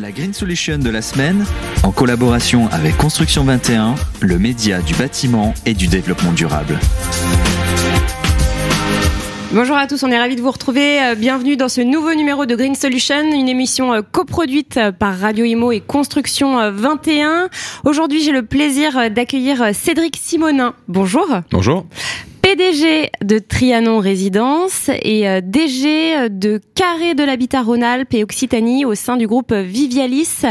La Green Solution de la semaine, en collaboration avec Construction 21, le média du bâtiment et du développement durable. Bonjour à tous, on est ravis de vous retrouver. Euh, bienvenue dans ce nouveau numéro de Green Solution, une émission euh, coproduite euh, par Radio Imo et Construction 21. Aujourd'hui, j'ai le plaisir d'accueillir Cédric Simonin. Bonjour. Bonjour. PDG de Trianon Résidence et DG de Carré de l'Habitat Rhône-Alpes et Occitanie au sein du groupe Vivialis.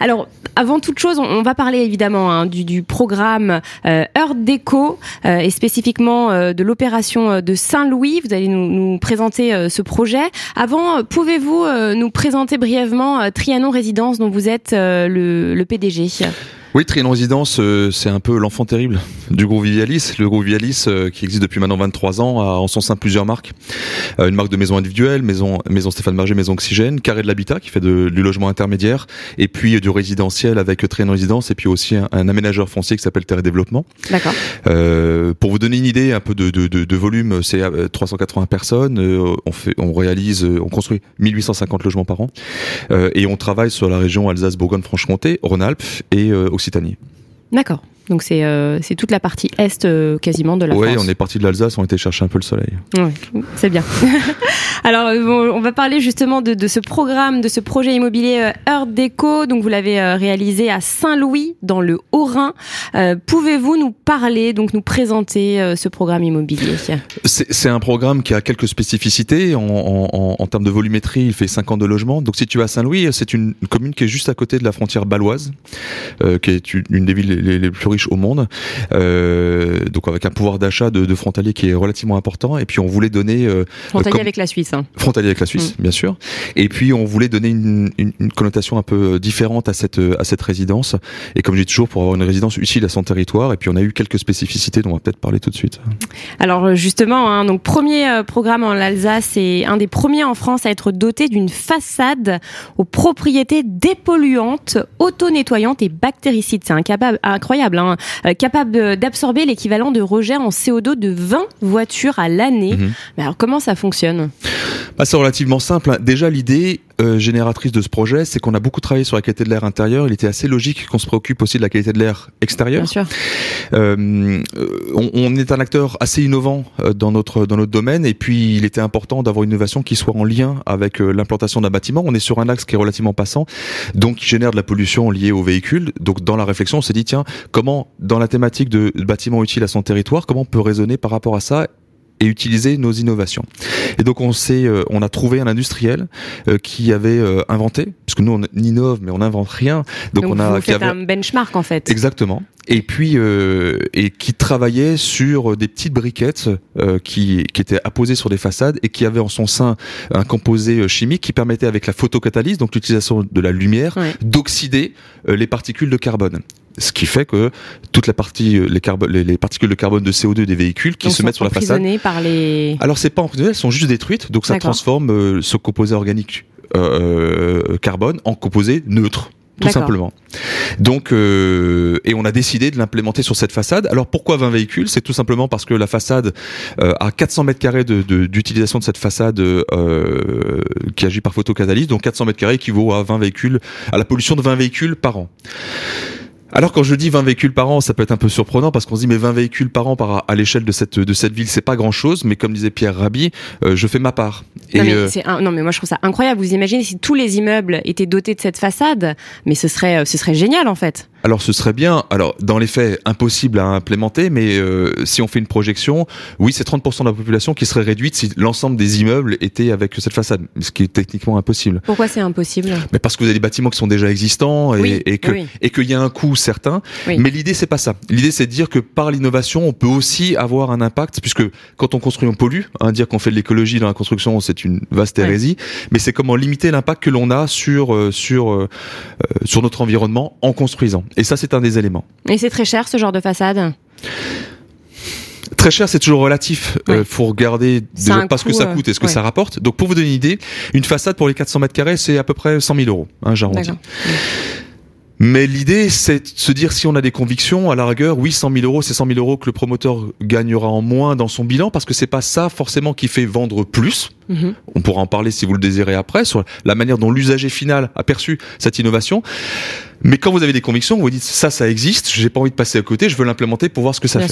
Alors, avant toute chose, on, va parler évidemment hein, du, programme euh, Heure Déco euh, et spécifiquement euh, de l'opération de Saint-Louis. Vous allez nous, présenter ce projet. Avant, pouvez-vous nous présenter brièvement Trianon Résidence dont vous êtes le PDG oui, Trianon Résidence, euh, c'est un peu l'enfant terrible du groupe Vialis. Le groupe Vialis, euh, qui existe depuis maintenant 23 ans, a en son sein plusieurs marques. Euh, une marque de maison individuelle, maison, maison Stéphane Marger, maison Oxygène, Carré de l'Habitat, qui fait de, du logement intermédiaire, et puis du résidentiel avec Trianon Résidence, et puis aussi un, aménageur foncier qui s'appelle Terre et Développement. D'accord. pour vous donner une idée un peu de, de, de, de volume, c'est 380 personnes. on fait, on réalise, on construit 1850 logements par an, et on travaille sur la région Alsace-Bourgogne-Franche-Comté, Rhône-Alpes et D'accord. Donc c'est euh, toute la partie est euh, quasiment de la France. Oui, on est parti de l'Alsace, on était chercher un peu le soleil. Oui, c'est bien. Alors euh, on va parler justement de, de, ce programme, de ce projet immobilier Heure Déco. Donc vous l'avez réalisé à Saint-Louis dans le Haut-Rhin. Pouvez-vous nous parler, donc nous présenter ce programme immobilier? C'est un programme qui a quelques spécificités en, en, en, termes de volumétrie. Il fait 50 de logements. Donc si tu vas à Saint-Louis, c'est une commune qui est juste à côté de la frontière baloise, qui est une des villes les, les plus au monde, euh, donc avec un pouvoir d'achat de, de, frontalier qui est relativement important. Et puis on voulait donner euh, frontalier avec la Suisse. Hein. Frontalier avec la Suisse, mm. bien sûr. Et puis on voulait donner une, une, une, connotation un peu différente à cette à cette résidence. Et comme je dis toujours, pour avoir une résidence utile à son territoire. Et puis on a eu quelques spécificités dont on va peut-être parler tout de suite. Alors justement, hein, donc premier euh, programme en Alsace et un des premiers en France à être doté d'une façade aux propriétés dépolluantes, auto-nettoyantes et bactéricides. C'est incroyable. Hein. Euh, capable d'absorber l'équivalent de rejet en CO2 de 20 voitures à l'année. Mhm. Mais alors comment ça fonctionne? Bah, C'est relativement simple. Hein. Déjà l'idée euh, génératrice de ce projet, c'est qu'on a beaucoup travaillé sur la qualité de l'air intérieur. Il était assez logique qu'on se préoccupe aussi de la qualité de l'air extérieur. Bien sûr. Euh, on, on, est un acteur assez innovant dans notre dans notre domaine et puis il était important d'avoir une innovation qui soit en lien avec l'implantation d'un bâtiment. On est sur un axe qui est relativement passant, donc qui génère de la pollution liée aux véhicules. Donc dans la réflexion, on s'est dit tiens comment dans la thématique de bâtiments utiles à son territoire, comment on peut raisonner par rapport à ça et utiliser nos innovations. Et donc on s'est, euh, on a trouvé un industriel euh, qui avait euh, inventé, puisque nous on innove mais on n'invente rien. Donc, on a, fait un benchmark en fait. Exactement. Et puis et qui travaillait sur des petites briquettes qui, qui étaient apposées sur des façades et qui avaient en son sein un composé chimique qui permettait avec la photocatalyse, donc l'utilisation de la lumière, d'oxyder les particules de carbone. Ce qui fait que toute la partie, euh, les, les, particules de carbone de CO2 des véhicules qui se mettent sur la façade. par les. Alors c'est pas emprisonné, elles sont juste détruites, donc ça transforme euh, ce composé organique euh, carbone en composé neutre tout simplement. Donc, euh, et on a décidé de l'implémenter sur cette façade. Alors pourquoi 20 véhicules? C'est tout simplement parce que la façade euh, a 400 mètres carrés d'utilisation de, de, cette façade euh, qui agit par photocatalyse, donc 400 mètres carrés équivaut à 20 véhicules, à la pollution de 20 véhicules par an. Alors quand je dis 20 véhicules par an, ça peut être un peu surprenant parce qu'on se dit mais 20 véhicules par an par, à l'échelle de cette de cette ville, c'est pas grand chose, mais comme disait Pierre Rabhi, euh, je fais ma part. Non, mais euh, non mais moi je trouve ça incroyable. Vous imaginez si tous les immeubles étaient dotés de cette façade, mais ce serait euh, ce serait génial en fait. Alors ce serait bien, alors dans les faits, impossible à implémenter, mais euh, si on fait une projection, oui, c'est 30% de la population qui serait réduite si l'ensemble des immeubles étaient avec cette façade, ce qui est techniquement impossible. Pourquoi c'est impossible? Mais parce que vous avez des bâtiments qui sont déjà existants et, et que et qu'il y a un coût certain. Mais l'idée c'est pas ça. L'idée c'est de dire que par l'innovation, on peut aussi avoir un impact, puisque quand on construit, on pollue. Hein, dire qu'on fait de l'écologie dans la construction, c'est une vaste hérésie. Mais c'est comment limiter l'impact que l'on a sur euh, sur euh, sur notre environnement en construisant. Et ça, c'est un des éléments. Et c'est très cher ce genre de façade Très cher, c'est toujours relatif. Il euh, faut regarder pas ce que ça coûte et ce que ça rapporte. Donc, pour vous donner une idée, une façade pour les 400 mètres carrés, c'est à peu près 100 000 euros, hein, j'arrondis. Mais l'idée, c'est de se dire si on a des convictions, à la rigueur, oui, 100 000 euros, c'est 100 000 euros que le promoteur gagnera en moins dans son bilan, parce que c'est pas ça forcément qui fait vendre plus. Mhm. On pourra en parler si vous le désirez après sur la manière dont l'usager final a perçu cette innovation. Mais quand vous avez des convictions, vous vous dites ça, ça existe, j'ai pas envie de passer à côté, je veux l'implémenter pour voir ce que ça fait.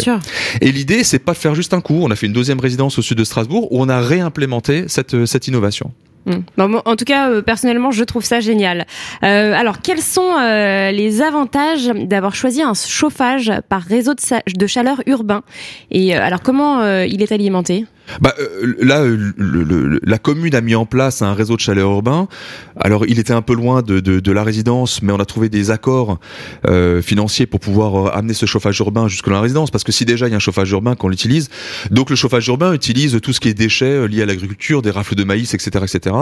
Et l'idée, c'est pas de faire juste un coup. On a fait une deuxième résidence au sud de Strasbourg où on a réimplémenté cette, cette innovation. Hmm. en tout cas, euh, personnellement, je trouve ça génial. Euh, alors, quels sont euh, les avantages d'avoir choisi un chauffage par réseau de, chaleur urbain? Et alors, comment il est alimenté? Bah, euh, là, le, la commune a mis en place un réseau de chaleur urbain. Alors, il était un peu loin de, de, de la résidence, mais on a trouvé des accords euh, financiers pour pouvoir euh, amener ce chauffage urbain jusque dans la résidence. Parce que si déjà il y a un chauffage urbain qu'on l'utilise, donc le chauffage urbain utilise tout ce qui est déchets euh, liés à l'agriculture, des rafles de maïs, etc., etc.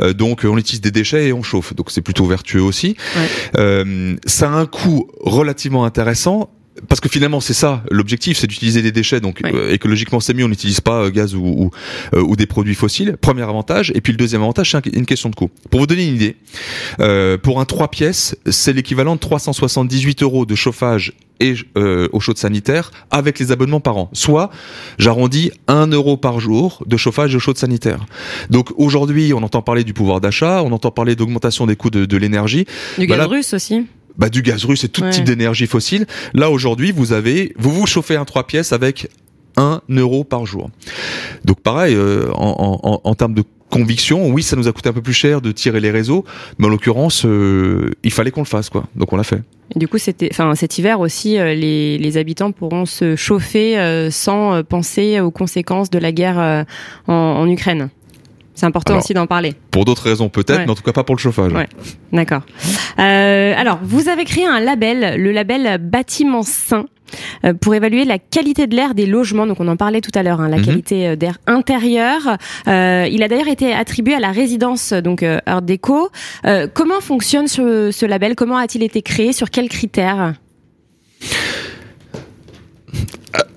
Euh, donc, on utilise des déchets et on chauffe. Donc, c'est plutôt vertueux aussi. Ouais. ça a un coût relativement intéressant parce que finalement c'est ça l'objectif c'est d'utiliser des déchets. Donc euh, écologiquement c'est mieux on n'utilise pas euh, gaz ou, ou, euh, ou, des produits fossiles. Premier avantage. Et puis le deuxième avantage c'est une question de coût. Pour vous donner une idée pour un 3 pièces c'est l'équivalent de 378 euros de chauffage et euh, eau chaude sanitaire avec les abonnements par an. Soit, j'arrondis 1 euro par jour de chauffage et eau chaude sanitaire. Donc aujourd'hui, on entend parler du pouvoir d'achat, on entend parler d'augmentation des coûts de, de l'énergie. Du gaz russe aussi bah, du gaz russe et tout type d'énergie fossile. Là aujourd'hui, vous avez, vous vous chauffez un 3 pièces avec 1 euro par jour. Donc pareil, euh, en, en, en, termes de conviction, oui, ça nous a coûté un peu plus cher de tirer les réseaux, mais en l'occurrence, euh, il fallait qu'on le fasse, quoi. Donc on l'a fait. du coup, c'était, enfin, cet hiver aussi, euh, les, les, habitants pourront se chauffer sans penser aux conséquences de la guerre en, en Ukraine. C'est important aussi d'en parler. Pour d'autres raisons peut-être, mais en tout cas pas pour le chauffage. Ouais. D'accord. Euh, alors, vous avez créé un label, le label Bâtiment Sain. Euh, pour évaluer la qualité de l'air des logements. Donc on en parlait tout à l'heure, hein, la mhm. qualité euh, d'air intérieur. Euh, il a d'ailleurs été attribué à la résidence donc Art Déco. Euh, comment fonctionne ce, ce label? Comment a-t-il été créé? Sur quels critères?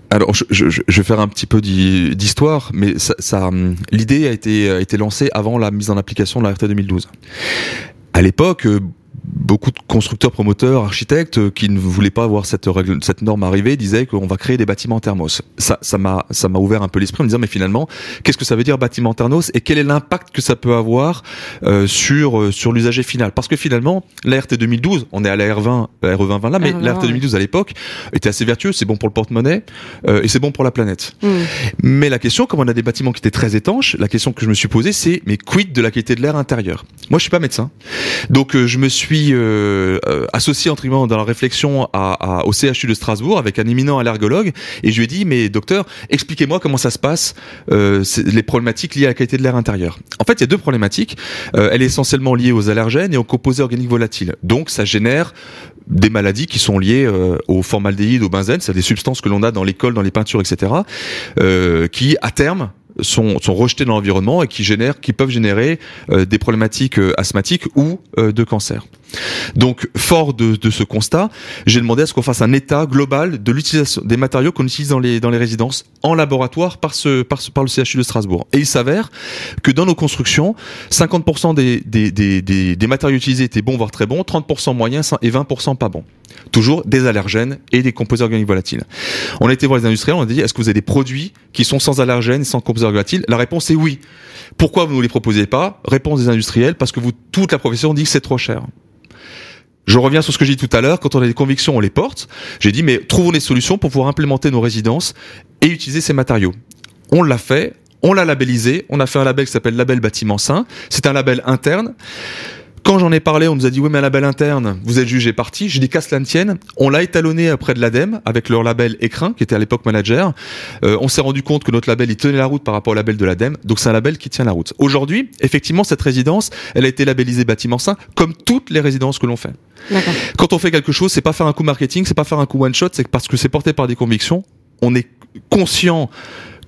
Alors, je, je, je, vais faire un petit peu d'histoire, mais ça, ça l'idée a été, a été lancée avant la mise en application de la RT 2012. À l'époque, beaucoup de constructeurs, promoteurs, architectes euh, qui ne voulaient pas voir cette règle, cette norme arriver, disaient qu'on va créer des bâtiments thermos. Ça, ça m'a, ça m'a ouvert un peu l'esprit en me disant mais finalement, qu'est-ce que ça veut dire bâtiment thermos et quel est l'impact que ça peut avoir euh, sur euh, sur l'usager final? Parce que finalement, la RT 2012, on est à la R20, la RE 2020 là, mais la RT 2012 à l'époque était assez vertueux, c'est bon pour le porte-monnaie et c'est bon pour la planète. Mm. Mais la question, comme on a des bâtiments qui étaient très étanches, la question que je me suis posée, c'est mais quid de la qualité de l'air intérieur? Moi, je suis pas médecin, donc je me suis euh, euh, associé entre dans la réflexion au CHU de Strasbourg avec un éminent allergologue et je lui ai dit mais docteur expliquez-moi comment ça se passe euh, les problématiques liées à la qualité de l'air intérieur. En fait il y a deux problématiques. Elle est essentiellement liée aux allergènes et aux composés organiques volatiles. Donc ça génère des maladies qui sont liées au formaldéhyde, au benzène, c'est des substances que l'on a dans l'école, dans les peintures, etc., qui à terme sont, sont rejetés dans l'environnement et qui génèrent, qui peuvent générer des problématiques asthmatiques ou de cancer. Donc, fort de, de ce constat, j'ai demandé à ce qu'on fasse un état global de l'utilisation des matériaux qu'on utilise dans les, dans les résidences en laboratoire par, ce, par, ce, par le CHU de Strasbourg. Et il s'avère que dans nos constructions, 50% des, des, des, des, matériaux utilisés étaient bons, voire très bons, 30% moyens et 20% pas bons. Toujours des allergènes et des composés organiques volatiles. On a été voir les industriels, on a dit est-ce que vous avez des produits qui sont sans allergènes, sans composés organiques La réponse est oui. Pourquoi vous ne les proposez pas? Réponse des industriels parce que vous toute la profession dit que c'est trop cher. Je reviens sur ce que j'ai dit tout à l'heure, quand on a des convictions, on les porte. J'ai dit mais trouvons des solutions pour pouvoir implémenter nos résidences et utiliser ces matériaux. On l'a fait, on l'a labellisé, on a fait un label qui s'appelle Label Bâtiment Sain. C'est un label interne. Quand j'en ai parlé, on nous a dit oui mais un label interne, vous êtes jugé parti. J'ai dit qu'à cela ne tienne. On l'a étalonné auprès de l'ADEME avec leur label Écrin, qui était à l'époque manager. Euh, on s'est rendu compte que notre label il tenait la route par rapport au label de l'ADEME, donc c'est un label qui tient la route. Aujourd'hui, effectivement, cette résidence, elle a été labellisée bâtiment sain, comme toutes les résidences que l'on fait. Quand on fait quelque chose, c'est pas faire un coup marketing, c'est pas faire un coup one shot, c'est parce que c'est porté par des convictions. On est conscient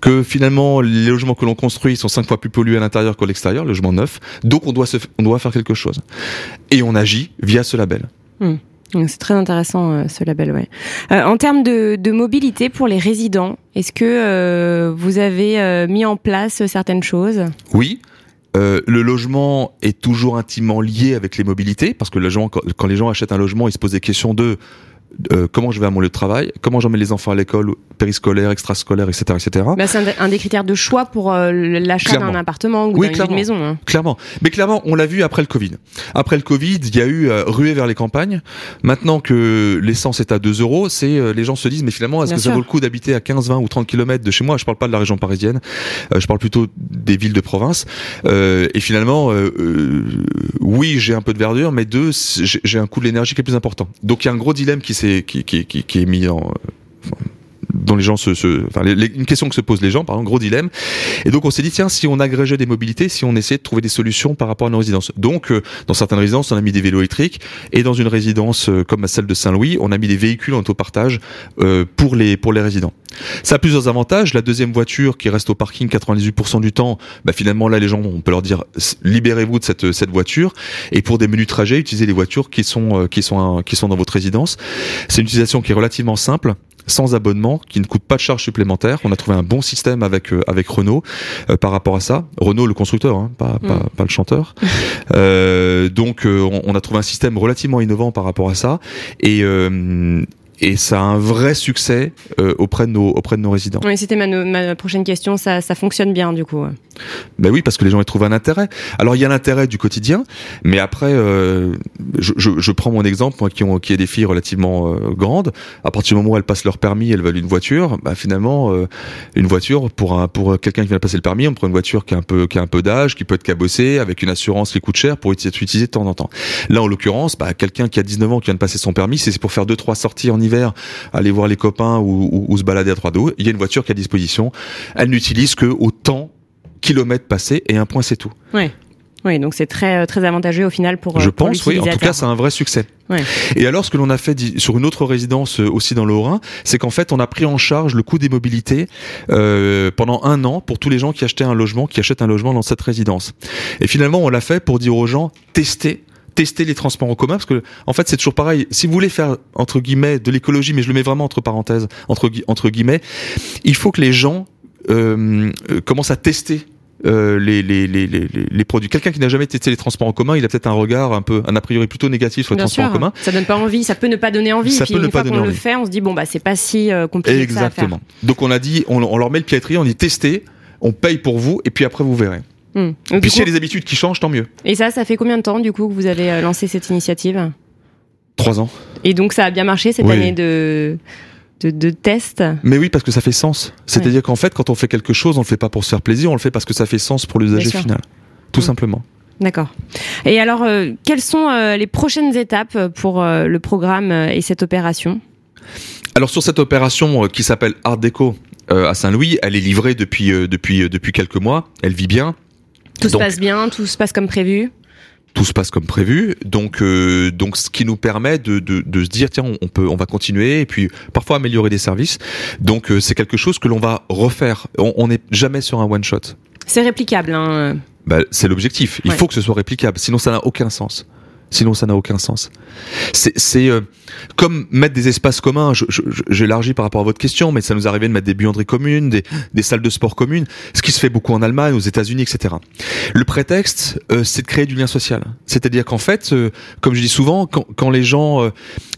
que finalement les logements que l'on construit sont cinq fois plus pollués à l'intérieur qu'à l'extérieur, le logement neuf. Donc on doit, se, on doit faire quelque chose. Et on agit via ce label. Hmm. C'est très intéressant euh, ce label, ouais. Euh, en termes de, de, mobilité pour les résidents, est-ce que euh, vous avez mis en place certaines choses? Oui, euh, le logement est toujours intimement lié avec les mobilités, parce que le quand, quand, les gens achètent un logement, ils se posent des questions de euh, comment je vais à mon lieu de travail, comment j'emmène les enfants à l'école, périscolaire, extrascolaire, etc., etc. Bah, c'est un, des critères de choix pour euh, l'achat d'un appartement ou d'une maison. Hein. Clairement, mais clairement, on l'a vu après le Covid. Après le Covid, il y a eu euh, ruée vers les campagnes. Maintenant que l'essence est à 2 euros, c'est les gens se disent mais finalement est-ce que ça vaut le coup d'habiter à 15, 20 ou 30 km de chez moi? Je parle pas de la région parisienne, je parle plutôt des villes de province. et finalement, oui, j'ai un peu de verdure, mais deux, j'ai un coût de l'énergie qui est plus important. Donc il y a un gros dilemme qui qui, est mis en dont les gens se, se enfin, une question que se posent les gens, par exemple, gros dilemme. Et donc on s'est dit tiens, si on agrégeait des mobilités, si on essayait de trouver des solutions par rapport à nos résidences. Donc euh, dans certaines résidences, on a mis des vélos électriques et dans une résidence euh, comme celle de Saint-Louis, on a mis des véhicules en autopartage euh, pour les pour les résidents. Ça a plusieurs avantages. La deuxième voiture qui reste au parking 98% du temps, bah, finalement là les gens, on peut leur dire libérez-vous de cette cette voiture et pour des menus trajets, utilisez les voitures qui sont qui sont qui sont dans votre résidence. C'est une utilisation qui est relativement simple sans abonnement, qui ne coûte pas de charge supplémentaire. On a trouvé un bon système avec euh, avec Renault euh, par rapport à ça. Renault le constructeur, hein, pas, pas, mm. pas, le chanteur. euh, donc on, on, a trouvé un système relativement innovant par rapport à ça et et ça a un vrai succès euh, auprès de nos auprès de nos résidents. Oui, c'était ma, ma, prochaine question. Ça, ça fonctionne bien du coup. Ben oui, parce que les gens y trouvent un intérêt. Alors il y a l'intérêt du quotidien, mais après, euh, je, je, je, prends mon exemple, moi qui ont qui ai des filles relativement euh, grandes. À partir du moment où elles passent leur permis, elles veulent une voiture. Bah finalement, euh, une voiture pour un pour quelqu'un qui vient de passer le permis, on prend une voiture qui a un peu qui a un peu d'âge, qui peut être cabossée, avec une assurance qui coûte cher pour être utilisée de temps en temps. Là, en l'occurrence, bah, quelqu'un qui a 19 ans qui vient de passer son permis, c'est pour faire deux trois sorties en aller voir les copains ou, se balader à trois dos, il y a une voiture qui est à disposition. Elle n'utilise que autant kilomètres passés et un point c'est tout. Oui. Oui, donc c'est très euh, très avantageux au final pour. Je pense, oui. En tout cas, c'est un vrai succès. Ouais. Et alors, ce que l'on a fait sur une autre résidence euh, aussi dans le Haut-Rhin, c'est qu'en fait, on a pris en charge le coût des mobilités euh, pendant un an pour tous les gens qui achetaient un logement, qui achètent un logement dans cette résidence. Et finalement, on l'a fait pour dire aux gens testez tester les transports en commun parce que en fait c'est toujours pareil. Si vous voulez faire entre guillemets de l'écologie, mais je le mets vraiment entre parenthèses, entre entre guillemets, il faut que les gens euh, euh commencent à tester euh, les, les, les, les, produits. Quelqu'un qui n'a jamais testé les transports en commun, il a peut-être un regard un peu, un a priori plutôt négatif sur les transports en commun. Ça donne pas envie, ça peut ne pas donner envie. Ça puis peut une ne fois qu'on le fait, on se dit bon bah c'est pas si euh, compliqué Exactement. Que ça à faire. Donc on a dit, on, on leur met le pied on dit testez, on paye pour vous et puis après vous verrez. Hmm. Et puis s'il y a des habitudes qui changent, tant mieux. Et ça, ça fait combien de temps du coup que vous avez lancé cette initiative? Trois ans. Et donc ça a bien marché cette année de de, de tests Mais oui, parce que ça fait sens. C'est-à-dire qu'en fait, quand on fait quelque chose, on le fait pas pour se faire plaisir, on le fait parce que ça fait sens pour l'usager final. Tout hmm. simplement. D'accord. Et alors, euh, quelles sont euh, les prochaines étapes pour le programme et cette opération? Alors sur cette opération qui s'appelle Art Déco, euh, à Saint-Louis. Elle est livrée depuis euh, depuis euh, depuis quelques mois. Elle vit bien. Tout se passe bien, tout se passe comme prévu? Tout se passe comme prévu. Donc, donc, ce qui nous permet de, de, de, se dire, tiens, on, peut, on va continuer et puis parfois améliorer des services. Donc, c'est quelque chose que l'on va refaire. On n'est jamais sur un one shot. C'est réplicable. Hein. Bah, c'est l'objectif. Il faut que ce soit réplicable, sinon ça n'a aucun sens. Sinon, ça n'a aucun sens. C'est euh, comme mettre des espaces communs. J'élargis par rapport à votre question, mais ça nous arrivait de mettre des buanderies communes, des, des, salles de sport communes, ce qui se fait beaucoup en Allemagne, aux États-Unis, etc. Le prétexte, euh, c'est de créer du lien social. C'est-à-dire qu'en fait, euh, comme je dis souvent, quand, quand les gens, euh,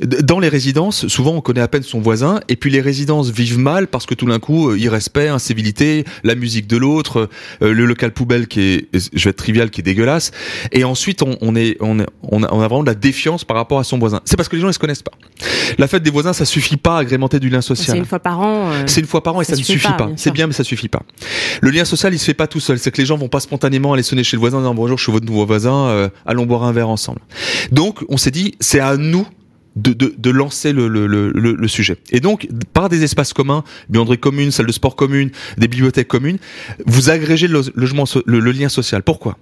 dans les résidences, souvent on connaît à peine son voisin, et puis les résidences vivent mal parce que tout d'un coup, irrespect, incivilité, la musique de l'autre, le local poubelle qui est, je vais être trivial, qui est dégueulasse, et ensuite on, on est, on, on on a, vraiment de la défiance par rapport à son voisin. C'est parce que les gens ils se connaissent pas. La fête des voisins, ça suffit pas à agrémenter du lien social. C'est une fois par an. Euh, c'est une fois par an et ça, ne suffit pas. C'est bien, mais ça suffit pas. Le lien social, il se fait pas tout seul. C'est que les gens vont pas spontanément aller sonner chez le voisin en disant bonjour, je suis votre nouveau voisin, euh, allons boire un verre ensemble. Donc, on s'est dit, c'est à nous de, de, de, lancer le, le, le, le, sujet. Et donc, par des espaces communs, buanderies communes, salles de sport communes, des bibliothèques communes, vous agrégez le, logement, le, lien social. Pourquoi?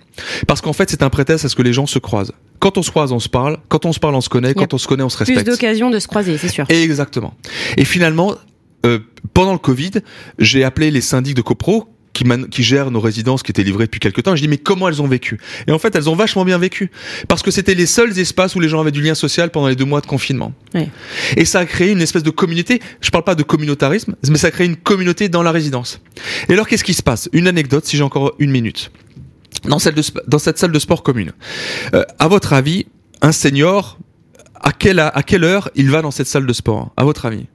Parce qu'en fait, c'est un prétexte à ce que les gens se croisent. Quand on se croise, on se parle. Quand on se parle, on se connaît. Quand on se connaît, on se respecte. Plus d'occasions de se croiser, c'est sûr. Exactement. Et finalement, euh, pendant le Covid, j'ai appelé les syndics de copro qui, qui gèrent nos résidences qui étaient livrées depuis quelques temps. Je dis mais comment elles ont vécu? Et en fait, elles ont vachement bien vécu parce que c'était les seuls espaces où les gens avaient du lien social pendant les deux mois de confinement. Et ça a créé une espèce de communauté. Je parle pas de communautarisme, mais ça a créé une communauté dans la résidence. Et alors, qu'est-ce qui se passe? Une anecdote, si j'ai encore une minute. dans, celle de, dans cette salle de sport commune. Euh, à votre avis, un senior, à quelle, à quelle heure il va dans cette salle de sport? À votre avis?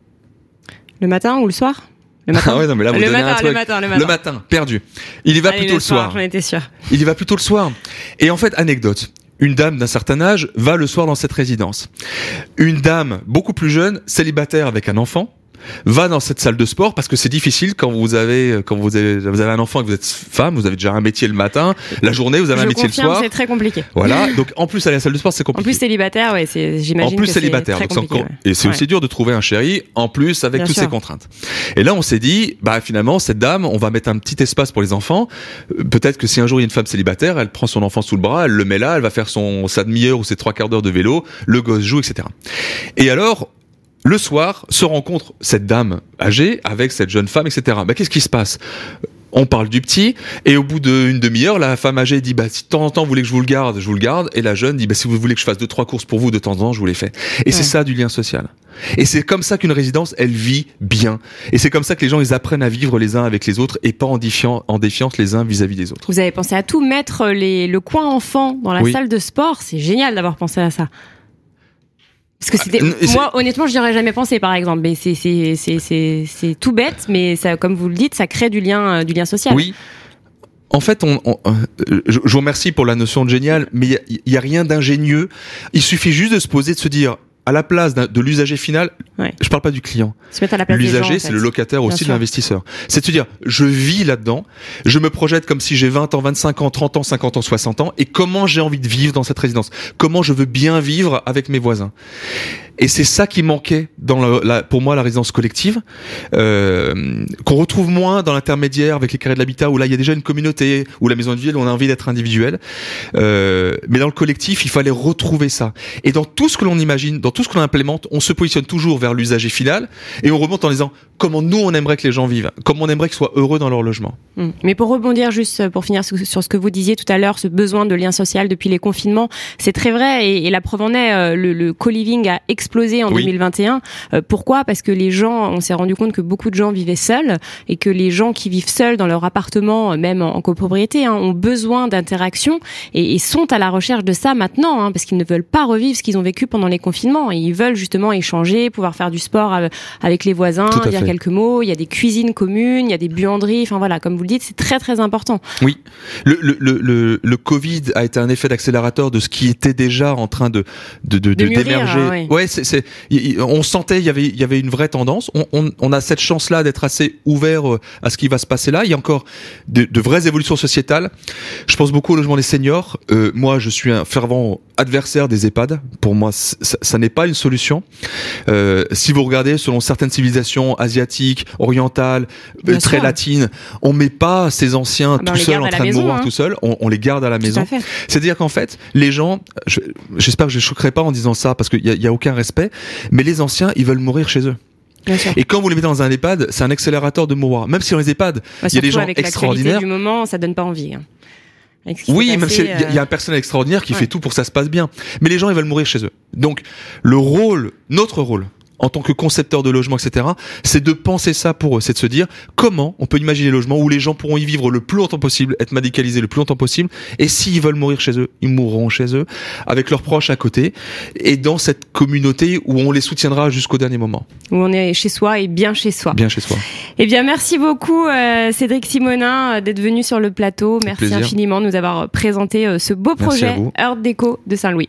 Le matin ou le soir? Le matin. Ah ouais, non, mais là, vous le, matin, un truc. le matin, le matin, Le matin, perdu. Il y va Allez, plutôt le soir. J'en étais sûr. Il y va plutôt le soir. Et en fait, anecdote. Une dame d'un certain âge va le soir dans cette résidence. Une dame beaucoup plus jeune, célibataire avec un enfant, va dans cette salle de sport parce que c'est difficile quand vous avez quand vous avez, vous avez un enfant et que vous êtes femme, vous avez déjà un métier le matin, la journée vous avez Je un métier le soir. c'est très compliqué. Voilà, donc en plus aller à la salle de sport c'est En compliqué. plus célibataire, ouais, c'est en j'imagine plus que célibataire, très donc c'est compliqué. encore- ouais. et c'est Ouais. aussi dur de trouver un chéri en plus avec Bien toutes sûr. ces contraintes. Et là on s'est dit, bah finalement cette dame, on va mettre un petit espace pour les enfants. Euh, Peut-être que si un jour il y a une femme célibataire, elle prend son enfant sous le bras, elle le met là, elle va faire son sa demi-heure ou ses trois quarts d'heure de vélo, le gosse joue, etc. Et alors le soir se rencontre cette dame âgée avec cette jeune femme, etc. Bah, qu'est-ce qui se passe? On parle du petit et au bout d'une demi-heure, la femme âgée dit bah si de temps en temps vous voulez que je vous le garde, je vous le garde et la jeune dit bah si vous voulez que je fasse deux trois courses pour vous de temps en temps, je vous les fais. Et c'est ça du lien social. Et c'est comme ça qu'une résidence, elle vit bien. Et c'est comme ça que les gens ils apprennent à vivre les uns avec les autres et pas en, défiant, en défiance les uns vis-à-vis des autres. Vous avez pensé à tout, mettre les, le coin enfant dans la Oui. salle de sport, c'est génial d'avoir pensé à ça. Parce que c'était, Ah, moi, honnêtement, j'y aurais jamais pensé, par exemple. Mais c'est, c'est, c'est, c'est, c'est tout bête, mais ça, comme vous le dites, ça crée du lien, euh, du lien social. Oui. En fait, on, on- euh, je, je vous remercie pour la notion de génial, mais il y a- il y, a rien d'ingénieux. Il suffit juste de se poser, de se dire, à la place de l'usager final, Ouais. je parle pas du client. L'usager, en c'est fait. le locataire Bien aussi l'investisseur. C'est de se dire, je vis là-dedans, je me projette comme si j'ai 20 ans, 25 ans, 30 ans, 50 ans, 60 ans, et comment j'ai envie de vivre dans cette résidence? Comment je veux bien vivre avec mes voisins? Et c'est ça qui manquait dans la, pour moi la résidence collective, euh, qu'on retrouve moins dans l'intermédiaire avec les carrés de l'habitat, où là il y a déjà une communauté, où la maison de ville, on a envie d'être individuel. Euh, mais dans le collectif, il fallait retrouver ça. Et dans tout ce que l'on imagine, dans tout ce que l'on implémente, on se positionne toujours vers l'usager final, et on remonte en disant comment nous on aimerait que les gens vivent, comment on aimerait qu'ils soient heureux dans leur logement. Mm. Mais pour rebondir juste euh, pour finir sur ce que vous disiez tout à l'heure, ce besoin de lien social depuis les confinements, c'est très vrai et, et la preuve en est, euh, le, le co-living a explosé en Oui. 2021. Euh, pourquoi? Parce que les gens, on s'est rendu compte que beaucoup de gens vivaient seuls et que les gens qui vivent seuls dans leur appartement, même en, en copropriété, hein, ont besoin d'interaction et, et sont à la recherche de ça maintenant, hein, parce qu'ils ne veulent pas revivre ce qu'ils ont vécu pendant les confinements. Et ils veulent justement échanger, pouvoir faire du sport avec les voisins, dire fait. quelques mots. Il y a des cuisines communes, il y a des buanderies. Enfin voilà, comme vous le dites, c'est très très important. Oui, le, le, le, le, Covid a été un effet d'accélérateur de ce qui était déjà en train de de de, De de- d'émerger. hein, oui. Ouais, c'est on sentait il y avait il y avait une vraie tendance. On, on, on a cette chance là d'être assez ouvert euh, à ce qui va se passer là. Il y a encore de, de vraies évolutions sociétales. Je pense beaucoup au logement des seniors. Euh, moi, je suis un fervent adversaire des EHPAD. Pour moi, ça, ça n'est pas une solution. Euh, si vous regardez selon certaines civilisations asiatiques, orientales, euh, Bien très sûr. latines, on met pas ces anciens Ah ben, tout seuls en train de mourir hein. tout seuls. On, on les garde à la Tout maison. C'est-à-dire qu'en fait, les gens, je- j'espère que je ne choquerai pas en disant ça parce qu'il y, y a aucun respect, mais les anciens, ils veulent mourir chez eux. Et quand vous les mettez dans un EHPAD, c'est un accélérateur de mourir. Même si dans les EHPAD, Bah, il y a des gens avec extraordinaires. du moment, ça donne pas envie. hein. Oui, même s'il y, a- il y a euh, un personnel extraordinaire qui ouais. fait tout pour que ça se passe bien. Mais les gens, ils veulent mourir chez eux. Donc, le rôle, notre rôle, en tant que concepteur de logement, etc., c'est de penser ça pour eux. C'est de se dire comment on peut imaginer des logements où les gens pourront y vivre le plus longtemps possible, être médicalisés le plus longtemps possible. Et s'ils veulent mourir chez eux, ils mourront chez eux, avec leurs proches à côté, et dans cette communauté où on les soutiendra jusqu'au dernier moment. où on est chez soi et bien chez soi. Bien chez soi. Eh bien, merci beaucoup euh, Cédric Simonin euh, d'être venu sur le plateau. Merci infiniment de nous avoir présenté euh, ce beau projet. Earth Déco de Saint-Louis.